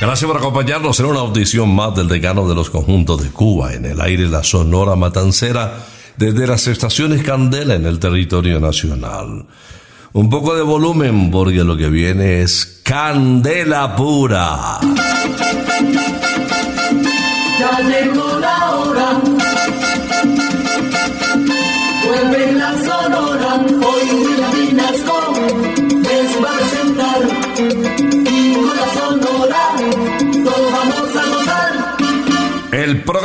Gracias por acompañarnos en una audición más del decano de los conjuntos de Cuba, en el aire la Sonora Matancera, desde las estaciones Candela en el territorio nacional. Un poco de volumen porque lo que viene es Candela Pura.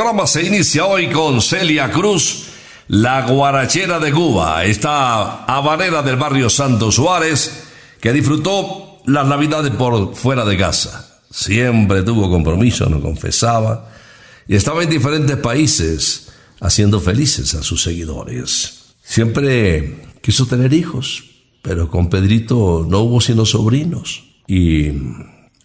Programa se inicia hoy con Celia Cruz, la guarachera de Cuba, esta habanera del barrio Santo Suárez, que disfrutó las navidades por fuera de casa. Siempre tuvo compromiso, no confesaba, y estaba en diferentes países haciendo felices a sus seguidores. Siempre quiso tener hijos, pero con Pedrito no hubo sino sobrinos, y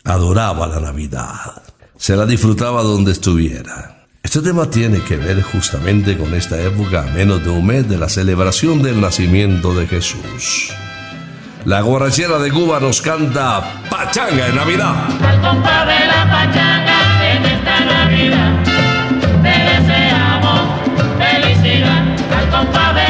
adoraba la Navidad. Se la disfrutaba donde estuviera. Este tema tiene que ver justamente con esta época, a menos de un mes de la celebración del nacimiento de Jesús. La guarachera de Cuba nos canta Pachanga en Navidad. Al compás de la pachanga en esta Navidad te deseamos felicidad. Al compás de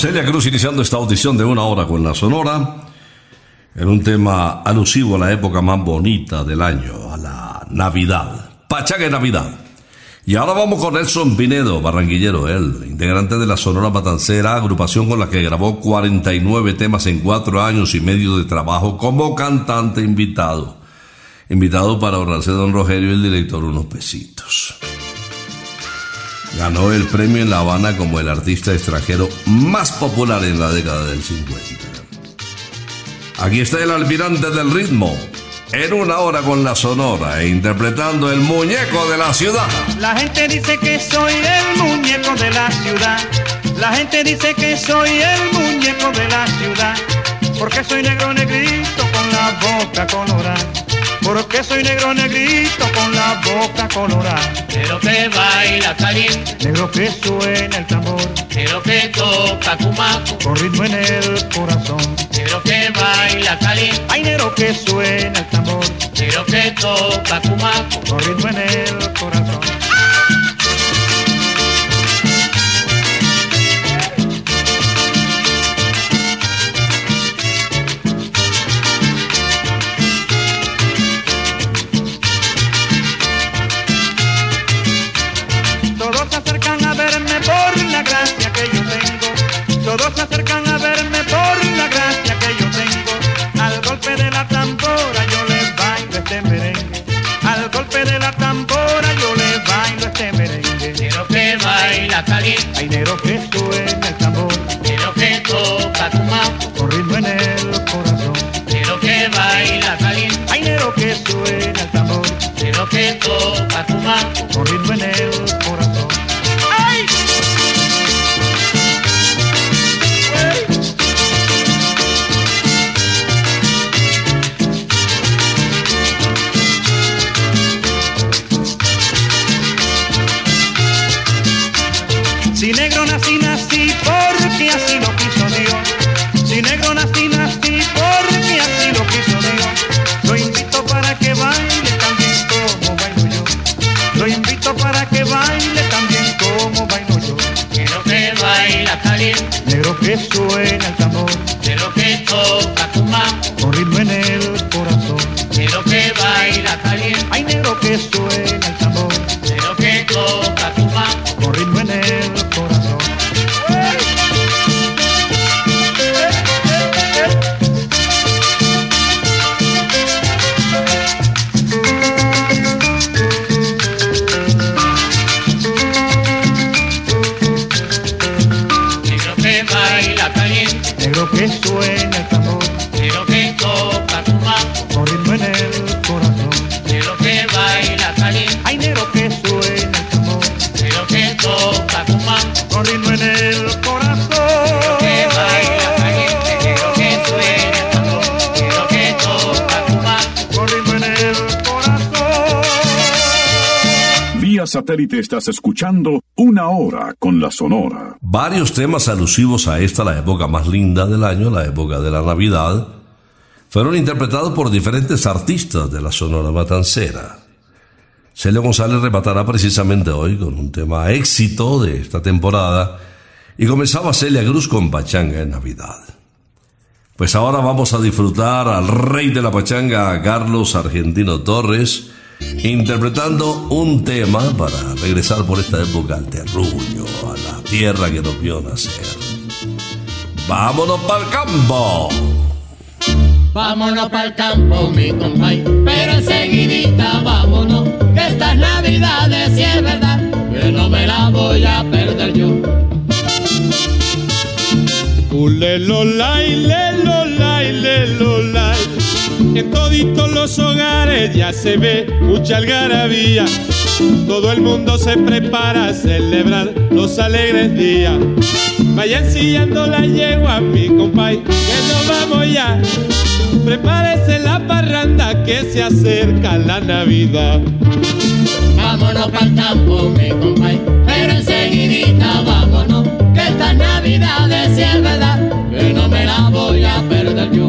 Celia Cruz iniciando esta audición de una hora con la Sonora en un tema alusivo a la época más bonita del año, a la Navidad. Pachanga de Navidad. Y ahora vamos con Nelson Pinedo, barranquillero, él, integrante de la Sonora Matancera, agrupación con la que grabó 49 temas en cuatro años y medio de trabajo como cantante invitado. Invitado para ahorrarse don Rogelio y el director unos pesitos. Ganó el premio en La Habana como el artista extranjero más popular en la década del 50. Aquí está el almirante del ritmo, en una hora con la sonora e interpretando el muñeco de la ciudad. La gente dice que soy el muñeco de la ciudad. La gente dice que soy el muñeco de la ciudad. Porque soy negro negrito con la boca colorada. Porque soy negro negrito con la boca colorada. Pero que baila caliente, Negro que suena el tambor. pero que toca cumaco, Con ritmo en el corazón. pero que baila caliente, Ay, negro que suena el tambor. pero que toca cumaco. Con ritmo en el corazón. Satélite estás escuchando una hora con la Sonora. Varios temas alusivos a esta, la época más linda del año, la época de la Navidad, fueron interpretados por diferentes artistas de la Sonora Matancera. Celio González rematará precisamente hoy con un tema éxito de esta temporada y comenzaba Celia Cruz con Pachanga en Navidad. Pues ahora vamos a disfrutar al rey de la pachanga, Carlos Argentino Torres, interpretando un tema para regresar por esta época al terruño, a la tierra que nos vio nacer. ¡Vámonos para el campo! Vámonos pa'l campo, mi compay, pero enseguidita vámonos, que estas navidades si es verdad, que no me la voy a perder yo. Lelolay. En toditos los hogares ya se ve mucha algarabía. Todo el mundo se prepara a celebrar los alegres días. Vayan sillando la yegua, mi compay, que nos vamos ya. Prepárese la parranda que se acerca la Navidad. Vámonos pa'l campo, mi compay, pero enseguidita vámonos, que estas navidades si es verdad, que no me la voy a perder yo.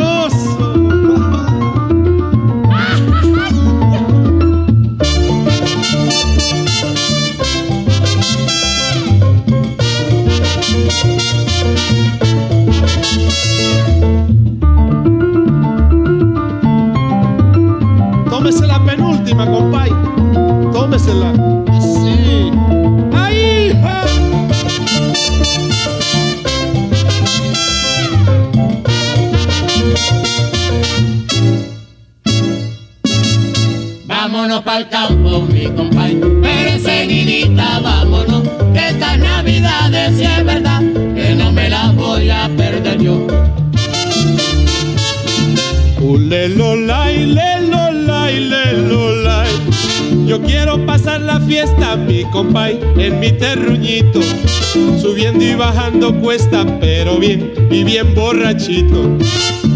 Borrachito.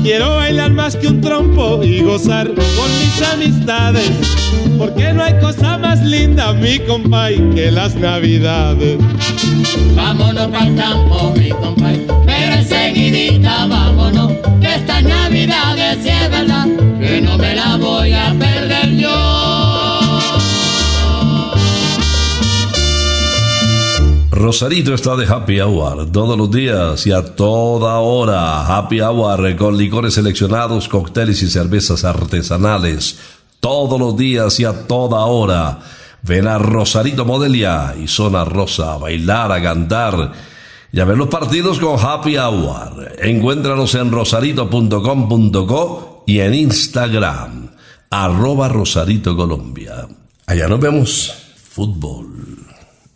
Quiero bailar más que un trompo y gozar con mis amistades. Porque no hay cosa más linda, mi compay, que las navidades. Vámonos pa'l campo, mi compay, pero enseguidita vámonos, que estas navidades si es verdad, que no me la voy a perder Rosarito está de happy hour todos los días y a toda hora. Happy hour con licores seleccionados, cócteles y cervezas artesanales. Todos los días y a toda hora. Ven a Rosarito Modelia y Zona Rosa a bailar, a cantar y a ver los partidos con Happy Hour. Encuéntranos en rosarito.com.co y en Instagram, arroba Rosarito Colombia. Allá nos vemos. Fútbol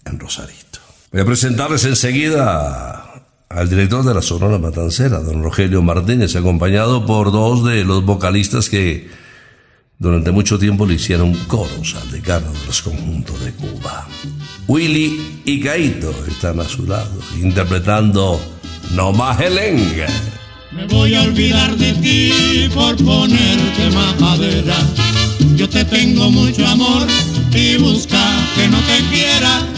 en Rosarito. Voy a presentarles enseguida al director de la Sonora Matancera, don Rogelio Martínez, acompañado por dos de los vocalistas que durante mucho tiempo le hicieron coros al decano de los conjuntos de Cuba. Willy y Caito están a su lado, interpretando No más Helengue. Me voy a olvidar de ti por ponerte majadera. Yo te tengo mucho amor y busca que no te quiera.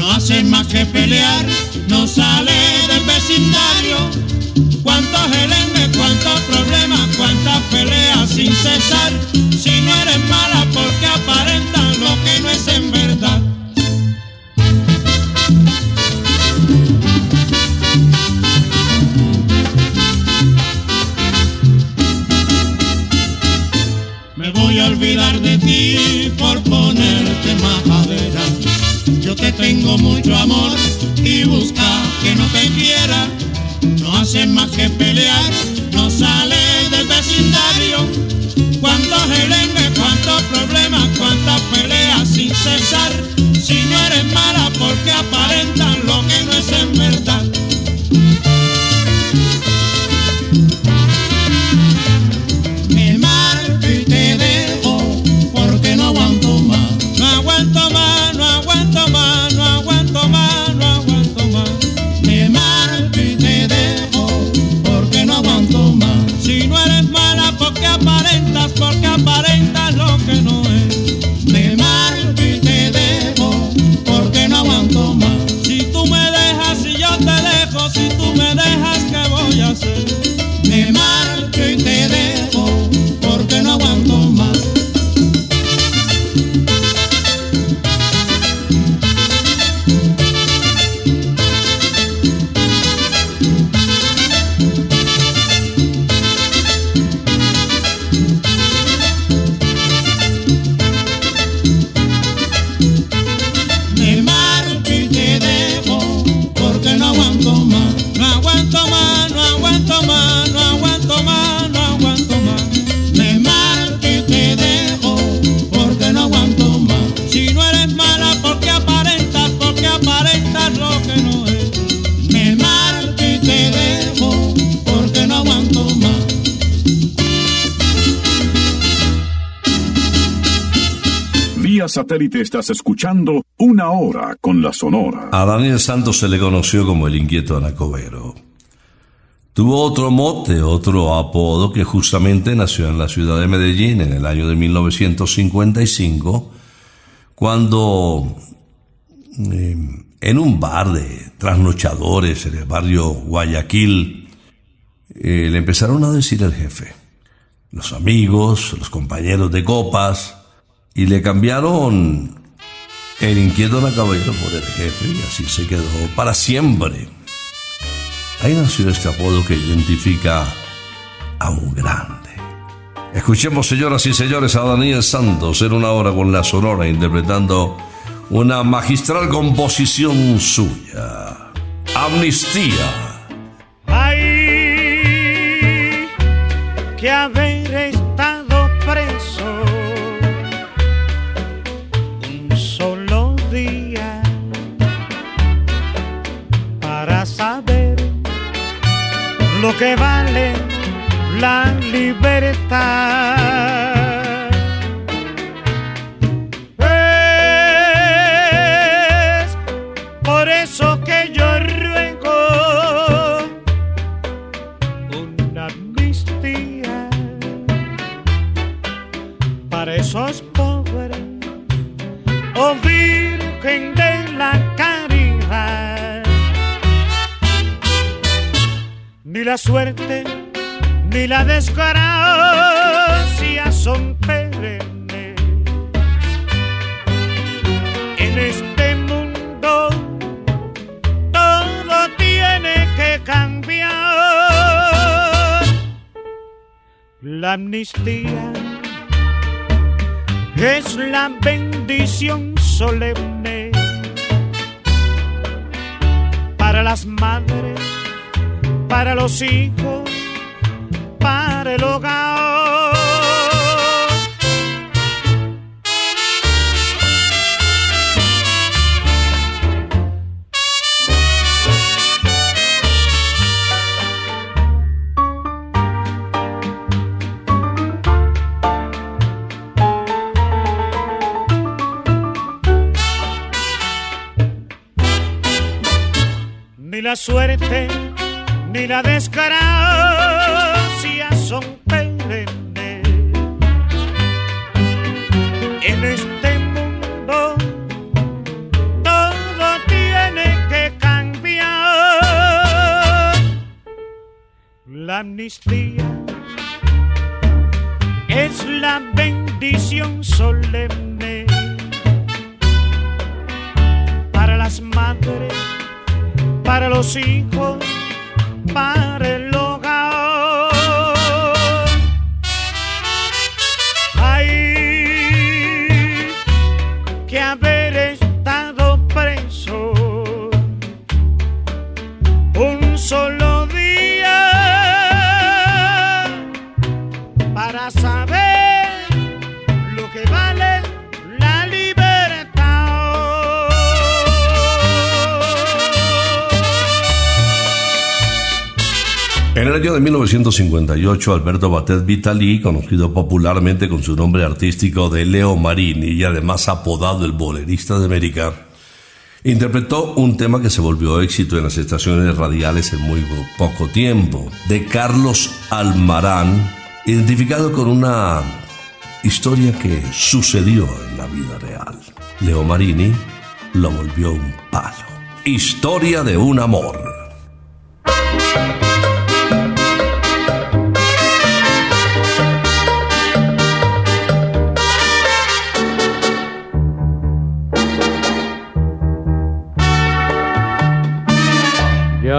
No hace más que pelear, no sale del vecindario. Cuántos gelengues, cuántos problemas, cuántas peleas sin cesar. Si no eres mala porque aparentan lo que no es en verdad. Tengo mucho amor y busca que no te quiera. No hace más que pelear, no sale del vecindario. Cuántos gelengues, cuántos problemas, cuántas peleas sin cesar. Si no eres mala porque aparentan satélite estás escuchando Una Hora con la Sonora. A Daniel Santos se le conoció como el inquieto Anacobero. Tuvo otro mote, otro apodo que justamente nació en la ciudad de Medellín en el año de 1955, cuando eh, en un bar de trasnochadores en el barrio Guayaquil eh, le empezaron a decir el jefe, los amigos, los compañeros de copas, y le cambiaron el inquieto Anacobero por el jefe y así se quedó para siempre. Ahí nació este apodo que identifica a un grande. Escuchemos, señoras y señores, a Daniel Santos en una hora con la Sonora interpretando una magistral composición suya. Amnistía. Hay que haber que vale la libertad. Ni la suerte ni la desgracia son perennes. En este mundo todo tiene que cambiar. La amnistía es la bendición solemne para las madres, para los hijos, para el hogar. Ni la suerte ni la desgracia son perennes. En este mundo todo tiene que cambiar. La amnistía es la bendición solemne para las madres, para los hijos, para año de 1958, Alberto Batet Vitali, conocido popularmente con su nombre artístico de Leo Marini y además apodado el bolerista de América, interpretó un tema que se volvió éxito en las estaciones radiales en muy poco tiempo, de Carlos Almarán, identificado con una historia que sucedió en la vida real. Leo Marini lo volvió un palo. Historia de un amor.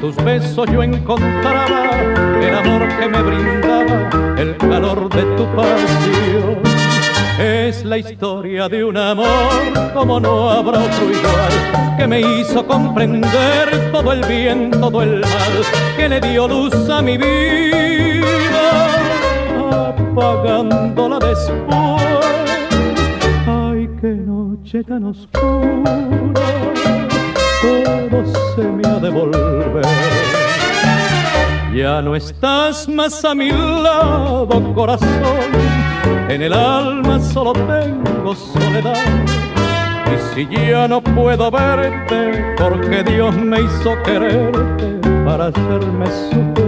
Tus besos yo encontraba el amor que me brindaba, el calor de tu pasión. Es la historia de un amor como no habrá otro igual, que me hizo comprender todo el bien, todo el mal, que le dio luz a mi vida, apagándola después. Ay, qué noche tan oscura, todo se me ha de volver. Ya no estás más a mi lado, corazón en el alma solo tengo soledad. Y si ya no puedo verte, porque Dios me hizo quererte para hacerme sufrir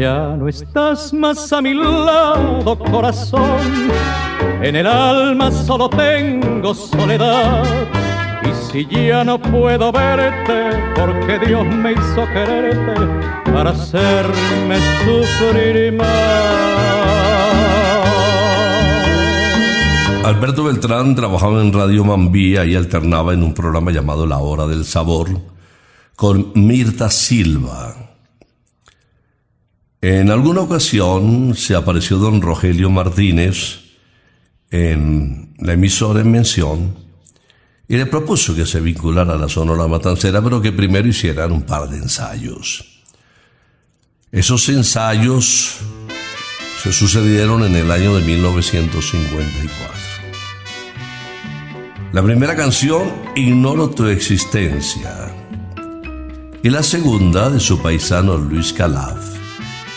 Ya no estás más a mi lado, corazón en el alma solo tengo soledad. Y si ya no puedo verte, porque Dios me hizo quererte para hacerme sufrir más. Alberto Beltrán trabajaba en Radio Mambía y alternaba en un programa llamado La Hora del Sabor con Mirta Silva. En alguna ocasión se apareció don Rogelio Martínez, en la emisora en mención y le propuso que se vinculara a la Sonora Matancera, pero que primero hicieran un par de ensayos. Esos ensayos se sucedieron en el año de 1954. La primera canción, Ignoro tu existencia, y la segunda de su paisano Luis Calaf,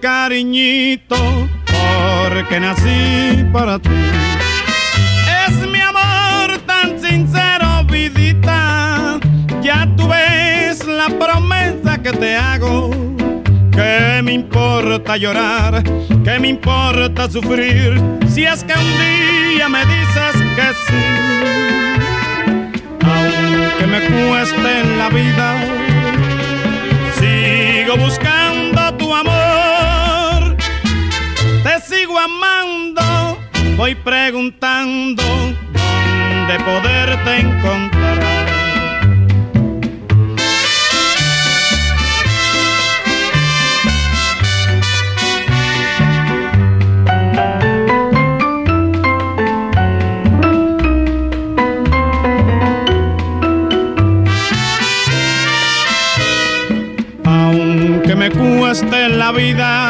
cariñito porque nací para ti. Es mi amor tan sincero, vidita. Ya tú ves la promesa que te hago. Que me importa llorar, que me importa sufrir, si es que un día me dices que sí. Aunque me cueste la vida, sigo buscando voy preguntando dónde poderte encontrar. Aunque me cueste la vida,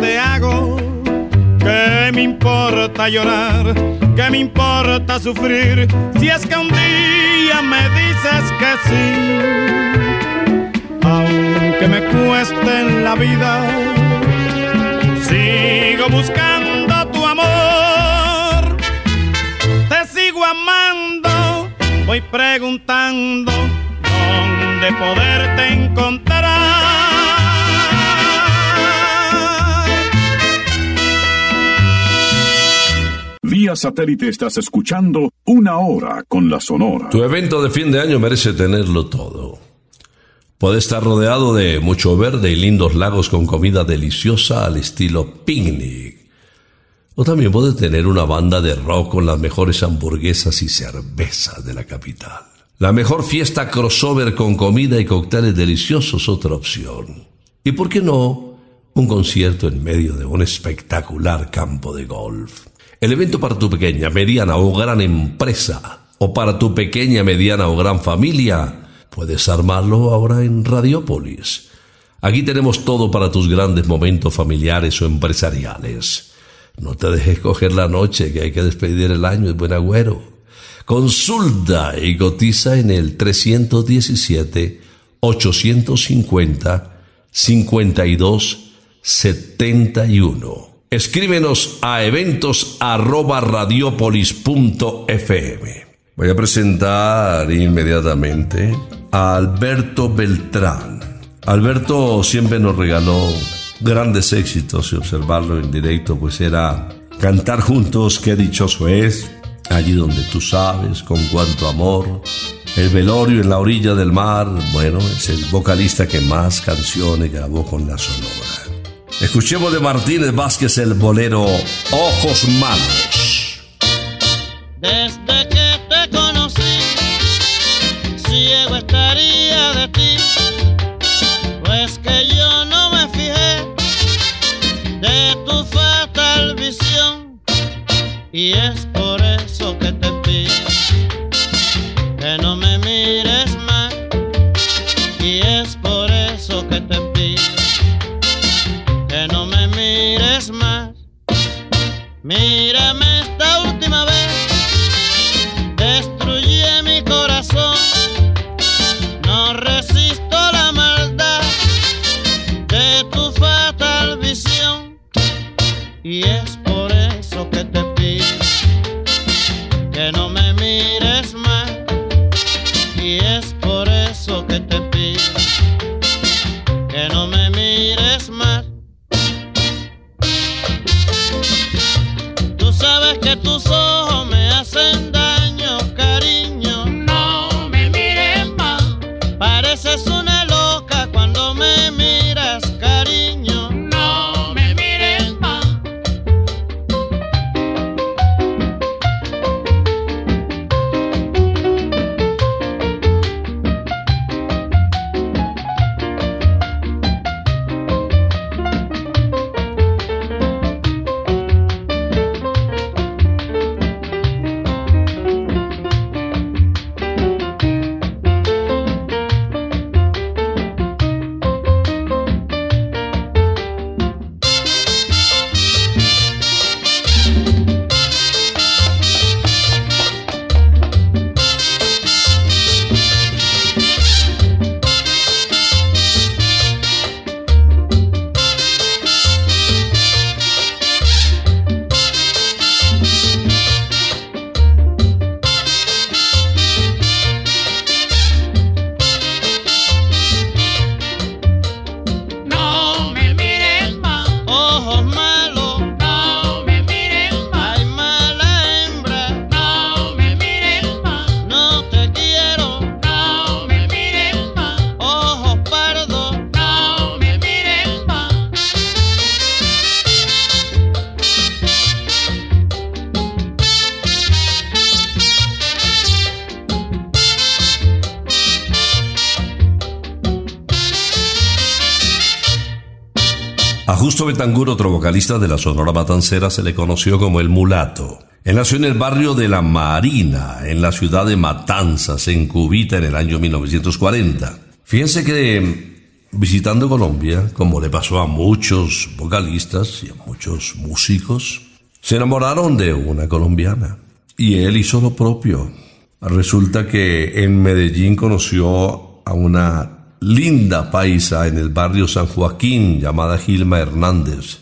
Te hago. Que me importa llorar, que me importa sufrir, si es que un día me dices que sí. Aunque me cueste en la vida, sigo buscando tu amor. Te sigo amando, voy preguntando dónde poderte encontrar. Satélite estás escuchando Una Hora con la Sonora. Tu evento de fin de año merece tenerlo todo. Puede estar rodeado de mucho verde y lindos lagos con comida deliciosa al estilo picnic. O también puede tener una banda de rock con las mejores hamburguesas y cervezas de la capital. La mejor fiesta crossover con comida y cócteles deliciosos, otra opción. ¿Y por qué no? Un concierto en medio de un espectacular campo de golf. El evento para tu pequeña, mediana o gran empresa, o para tu pequeña, mediana o gran familia, puedes armarlo ahora en Radiopolis. Aquí tenemos todo para tus grandes momentos familiares o empresariales. No te dejes coger la noche que hay que despedir el año, es buen agüero. Consulta y cotiza en el 317 850 5271. Escríbenos a eventos. Voy a presentar inmediatamente a Alberto Beltrán. Alberto siempre nos regaló grandes éxitos y observarlo en directo pues era cantar juntos, qué dichoso es, allí donde tú sabes, con cuánto amor, el velorio en la orilla del mar, bueno, es el vocalista que más canciones grabó con la Sonora. Escuchemos de Martínez Vázquez el bolero Ojos Malos. A Justo Betangur, otro vocalista de la Sonora Matancera, se le conoció como el mulato. Él nació en el barrio de La Marina, en la ciudad de Matanzas, en Cubita, en el año 1940. Fíjense que visitando Colombia, como le pasó a muchos vocalistas y a muchos músicos, se enamoraron de una colombiana. Y él hizo lo propio. Resulta que en Medellín conoció a una linda paisa en el barrio San Joaquín llamada Gilma Hernández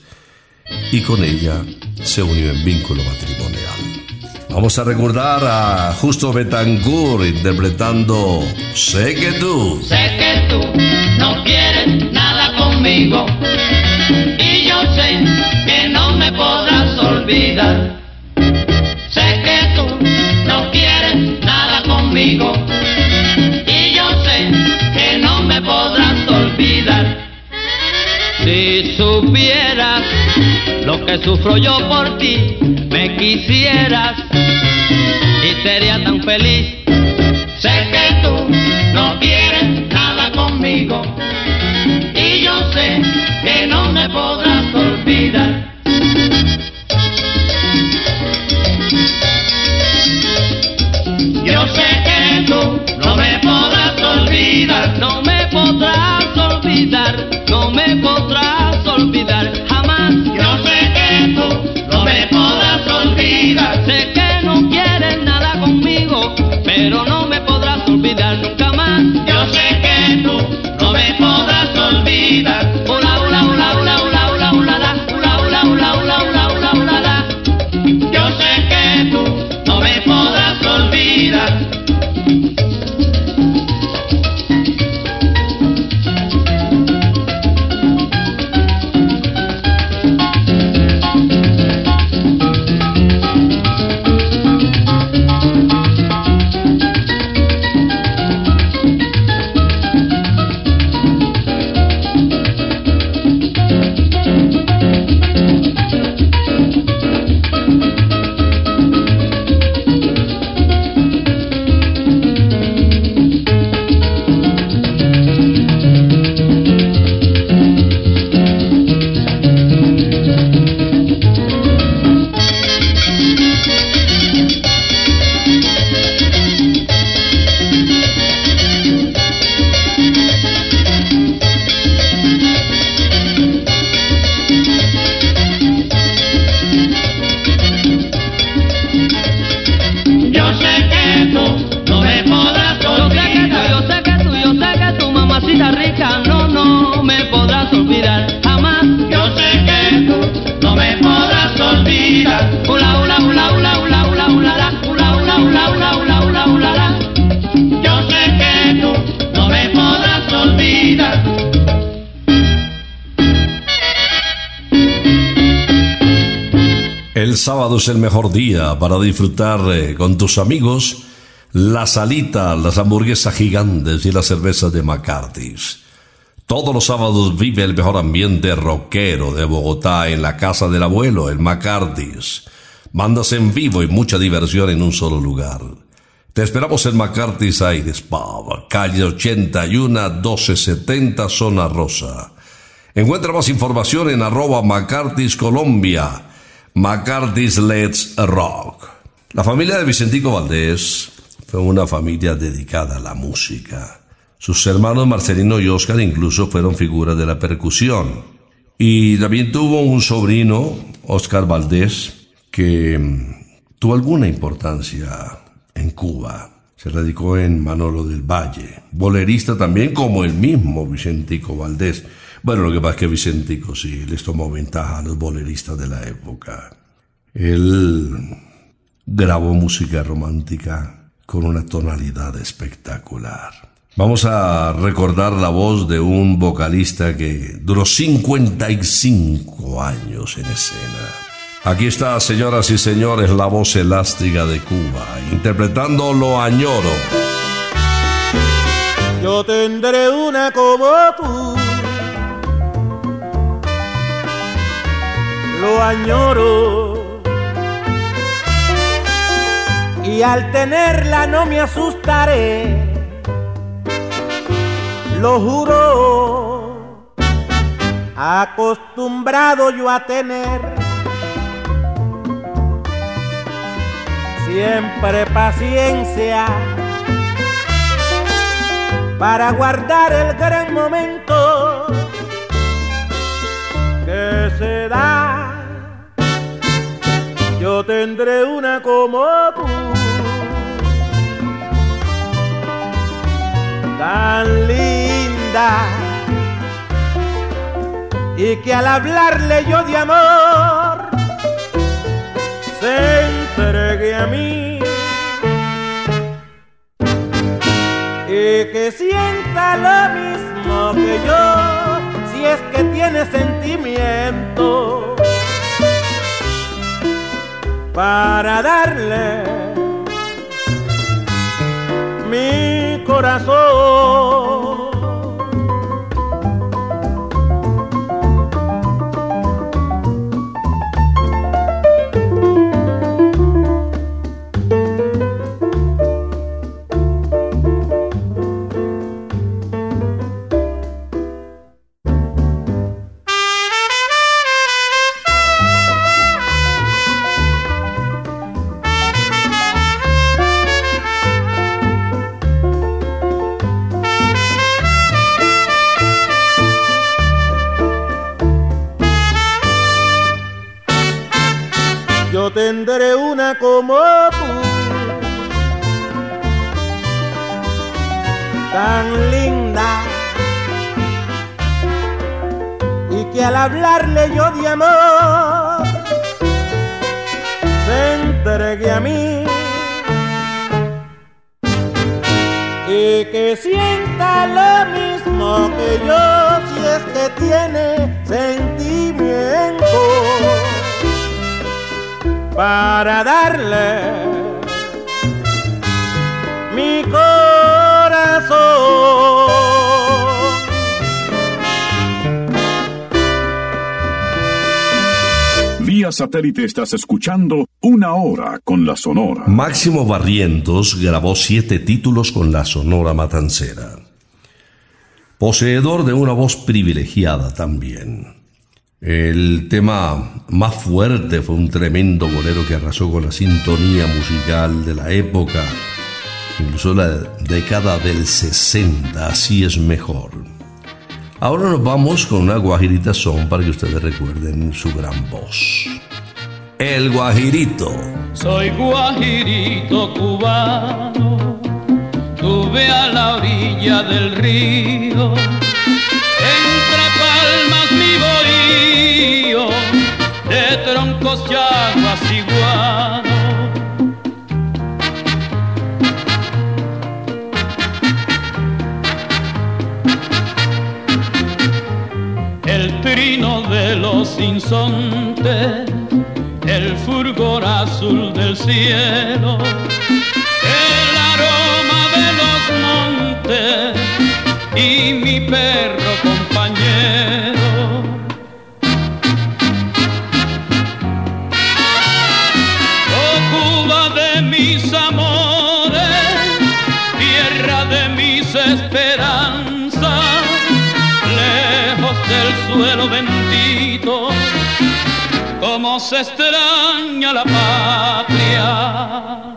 y con ella se unió en vínculo matrimonial. Vamos a recordar a Justo Betancourt interpretando Sé que tú. Sé que tú no quieres nada conmigo y yo sé que no me podrás olvidar. Si supieras lo que sufro yo por ti, me quisieras y sería tan feliz. Sábado es el mejor día para disfrutar eh, con tus amigos las alitas, las hamburguesas gigantes y las cervezas de McCarthy's. Todos los sábados vive el mejor ambiente rockero de Bogotá en la casa del abuelo, el McCarthy's. Bandas en vivo y mucha diversión en un solo lugar. Te esperamos en McCarthy's Aires Pub, calle 81 1270 Zona Rosa. Encuentra más información en arroba McCarthy's Colombia. McCarthy's Let's Rock. La familia de Vicentico Valdés fue una familia dedicada a la música. Sus hermanos Marcelino y Oscar incluso fueron figuras de la percusión. Y también tuvo un sobrino, Oscar Valdés, que mm, tuvo alguna importancia en Cuba. Se radicó en Manolo del Valle, bolerista también como el mismo Vicentico Valdés. Bueno, lo que pasa es que Vicentico sí les tomó ventaja a los boleristas de la época. Él grabó música romántica con una tonalidad espectacular. Vamos a recordar la voz de un vocalista que duró 55 años en escena. Aquí está, señoras y señores, la voz elástica de Cuba, interpretando Lo Añoro. Yo tendré una como tú. Lo añoro. Y al tenerla no me asustaré. Lo juro. Acostumbrado yo a tener siempre paciencia para guardar el gran momento que se da. Yo tendré una como tú, tan linda, y que al hablarle yo de amor se entregue a mí. y que sienta lo mismo que yo, si es que tiene sentimiento, para darle mi corazón. Tendré una como tú, tan linda, y que al hablarle yo de amor, se entregue a mí. Y que sienta lo mismo que yo si es que tiene sentimiento para darle mi corazón. Vía satélite estás escuchando Una Hora con la Sonora. Máximo Barrientos grabó siete títulos con la Sonora Matancera. Poseedor de una voz privilegiada también. El tema más fuerte fue un tremendo bolero que arrasó con la sintonía musical de la época, incluso la década del 60, así es mejor. Ahora nos vamos con una guajirita son para que ustedes recuerden su gran voz. El guajirito. Soy guajirito cubano, tuve a la orilla del río, de troncos y aguas. El trino de los insontes, el fulgor azul del cielo, el aroma de los montes y mi perro suelo bendito, como se extraña la patria.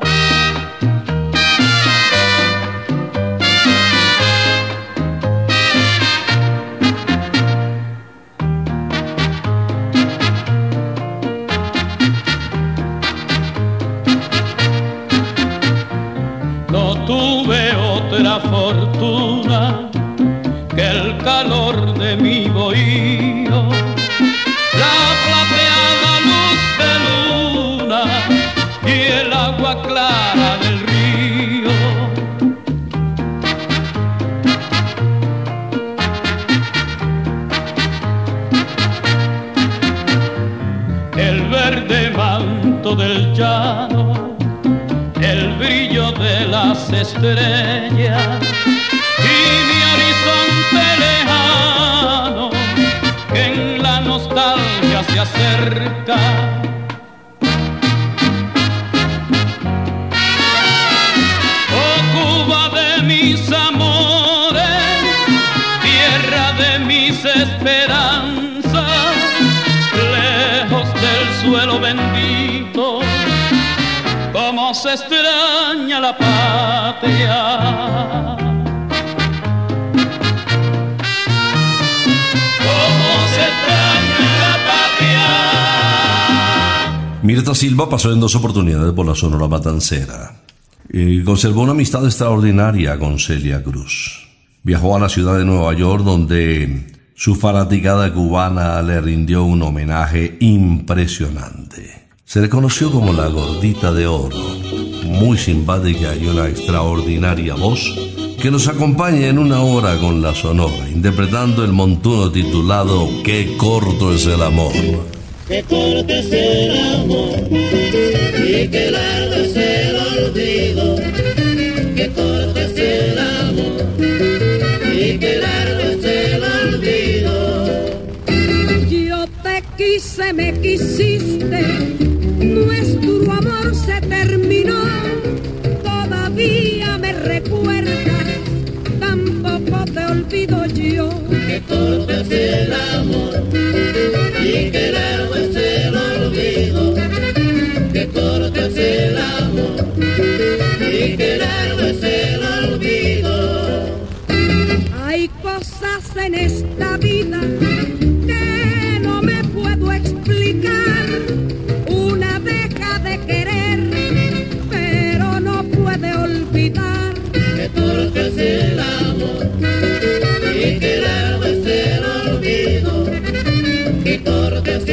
Del llano el brillo de las estrellas y mi horizonte lejano que en la nostalgia se acerca. Extraña la patria. Mirta Silva pasó en dos oportunidades por la Sonora Matancera. Y conservó una amistad extraordinaria con Celia Cruz. Viajó a la ciudad de Nueva York donde su fanaticada cubana le rindió un homenaje impresionante. Se le conoció como la gordita de oro, muy simpática y una extraordinaria voz que nos acompaña en una hora con la Sonora, interpretando el montuno titulado Qué corto es el amor. Qué corto es el amor y qué largo es el olvido. recuerdas, tampoco te olvido yo. Que corto es el amor y que largo es el olvido. Que corto es el amor y que largo es el olvido. Hay cosas en esta vida y tortes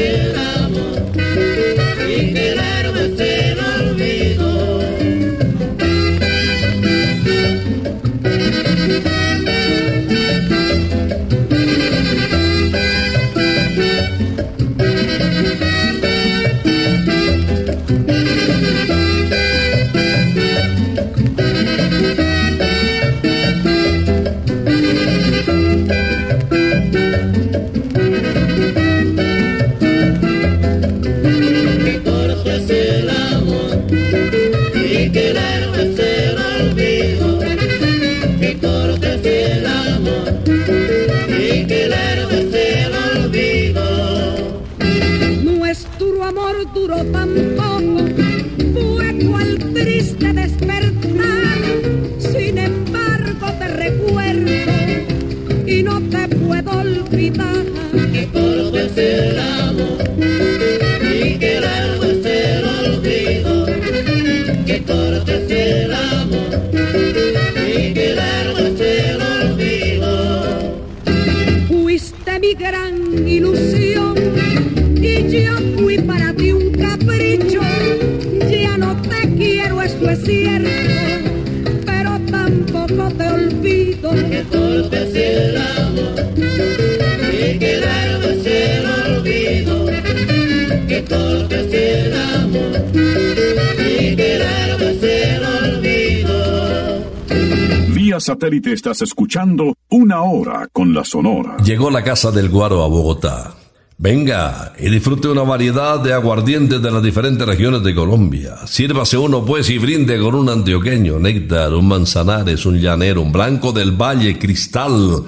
satélite estás escuchando Una Hora con la Sonora. Llegó la Casa del Guaro a Bogotá. Venga y disfrute una variedad de aguardientes de las diferentes regiones de Colombia. Sírvase uno pues y brinde con un antioqueño, néctar, un manzanares, un llanero, un blanco del valle, cristal,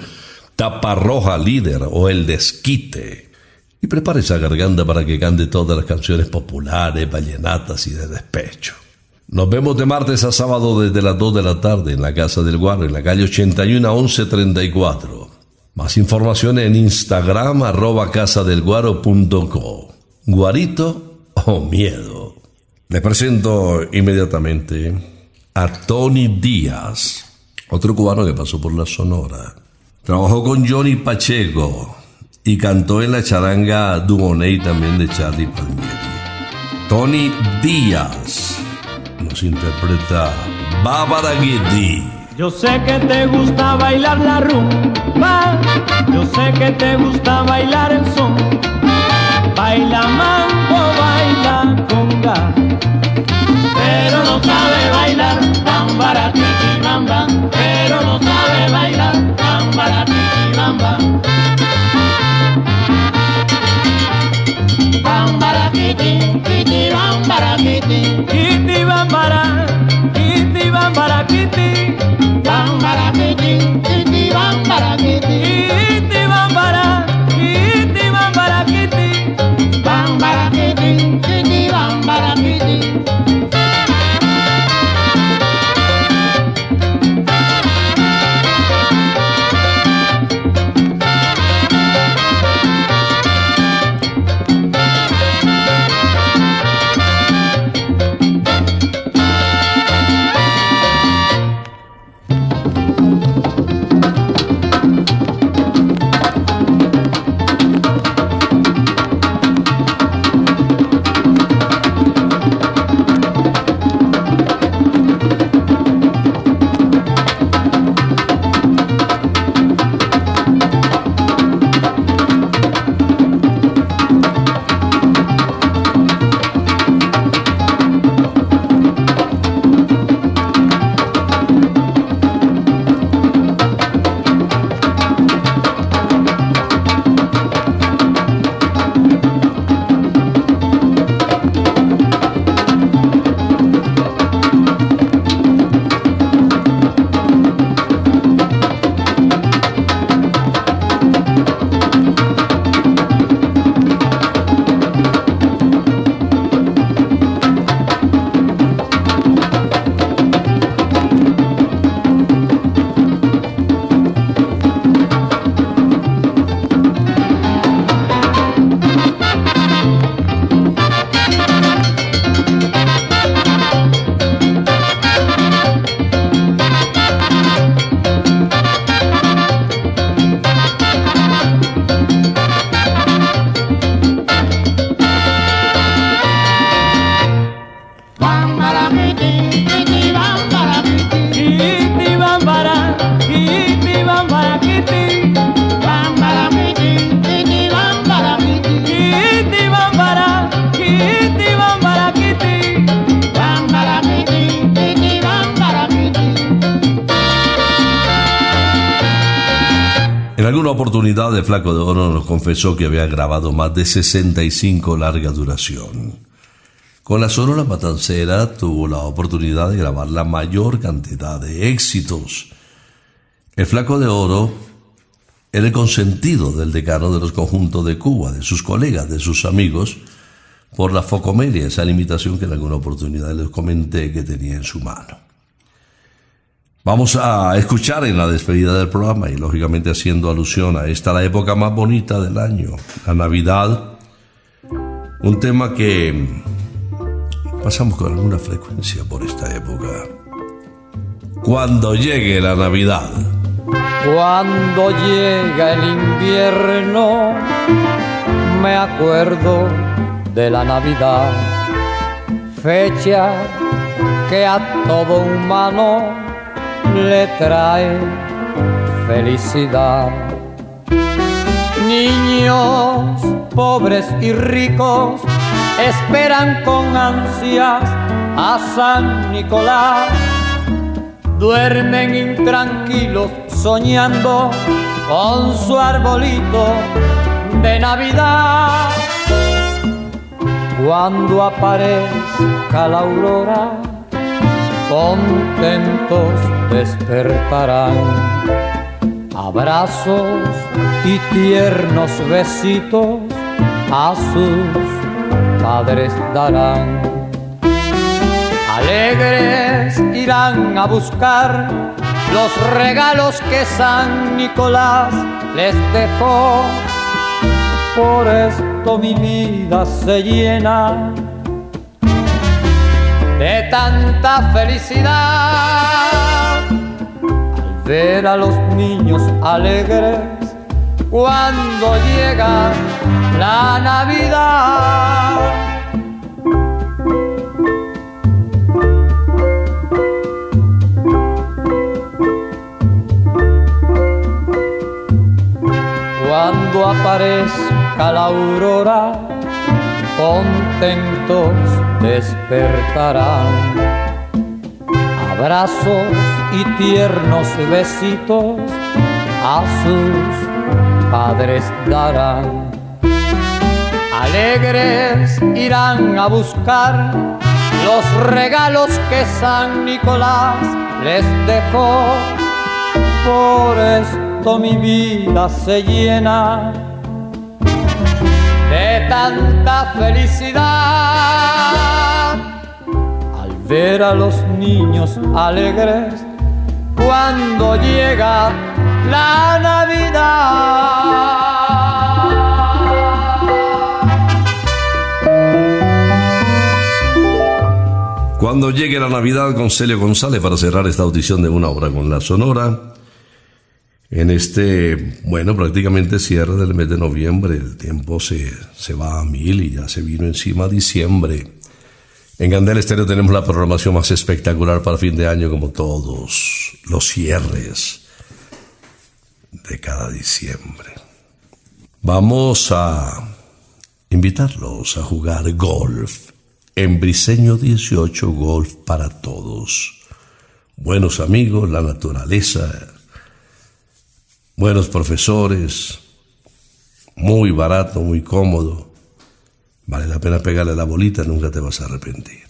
tapa roja líder o el desquite. Y prepare esa garganta para que cante todas las canciones populares, vallenatas y de despecho. Nos vemos de martes a sábado desde las 2 de la tarde en la Casa del Guaro, en la calle 81 a 1134. Más información en Instagram arroba casadelguaro.co. Guarito o miedo. Le presento inmediatamente a Tony Díaz, otro cubano que pasó por la Sonora. Trabajó con Johnny Pacheco y cantó en la charanga Dumoney también de Charlie Palmieri. Tony Díaz nos interpreta Bárbara Guidi. Yo sé que te gusta bailar la rumba, yo sé que te gusta bailar el son. Baila mambo, baila conga, pero no sabe bailar tan baratiti bamba, pero no sabe bailar tan baratiti bamba. Bambara kiti, kiti bambara kiti, kiti bambara, kiti bambara kiti, bambara kiti, kiti bambara kiti, Bambara En alguna oportunidad el Flaco de Oro nos confesó que había grabado más de 65 larga duración. Con la Sonora Matancera tuvo la oportunidad de grabar la mayor cantidad de éxitos. El Flaco de Oro era el consentido del decano de los conjuntos de Cuba, de sus colegas, de sus amigos, por la focomelia, esa limitación que en alguna oportunidad les comenté que tenía en su mano. Vamos a escuchar en la despedida del programa y lógicamente haciendo alusión a esta la época más bonita del año, la Navidad, un tema que pasamos con alguna frecuencia por esta época. Cuando llegue la Navidad. Cuando llega el invierno, me acuerdo de la Navidad, fecha que a todo humano le trae felicidad. Niños pobres y ricos esperan con ansias a San Nicolás. Duermen intranquilos soñando con su arbolito de Navidad. Cuando aparezca la aurora, contentos despertarán. Abrazos y tiernos besitos a sus padres darán. Alegres irán a buscar los regalos que San Nicolás les dejó. Por esto mi vida se llena de tanta felicidad al ver a los niños alegres cuando llega la Navidad. Cuando aparezca la aurora, contentos despertarán. Abrazos y tiernos besitos a sus padres darán. Alegres irán a buscar los regalos que San Nicolás les dejó. Por esto mi vida se llena tanta felicidad al ver a los niños alegres cuando llega la Navidad. Cuando llegue la Navidad con Celio González para cerrar esta audición de una hora con la Sonora, en este, bueno, prácticamente cierre del mes de noviembre, el tiempo se, se va a mil y ya se vino encima diciembre. En Gandel Estéreo tenemos la programación más espectacular para fin de año, como todos los cierres de cada diciembre. Vamos a invitarlos a jugar golf en Briseño 18 Golf para todos. Buenos amigos, la naturaleza, buenos profesores, muy barato, muy cómodo. Vale la pena pegarle la bolita, nunca te vas a arrepentir.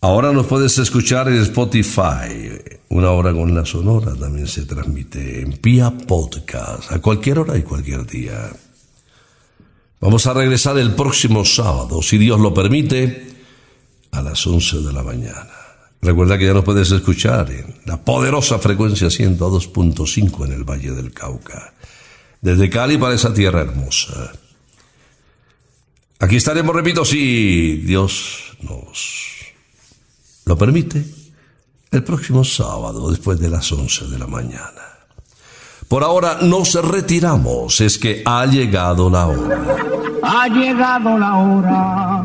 Ahora nos puedes escuchar en Spotify, una hora con la sonora, también se transmite en Pia Podcast, a cualquier hora y cualquier día. Vamos a regresar el próximo sábado, si Dios lo permite, a las 11 de la mañana. Recuerda que ya nos puedes escuchar en la poderosa frecuencia 102.5 en el Valle del Cauca, desde Cali para esa tierra hermosa. Aquí estaremos, repito, si Dios nos lo permite, el próximo sábado después de las 11 de la mañana. Por ahora nos retiramos, es que ha llegado la hora. Ha llegado la hora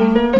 thank you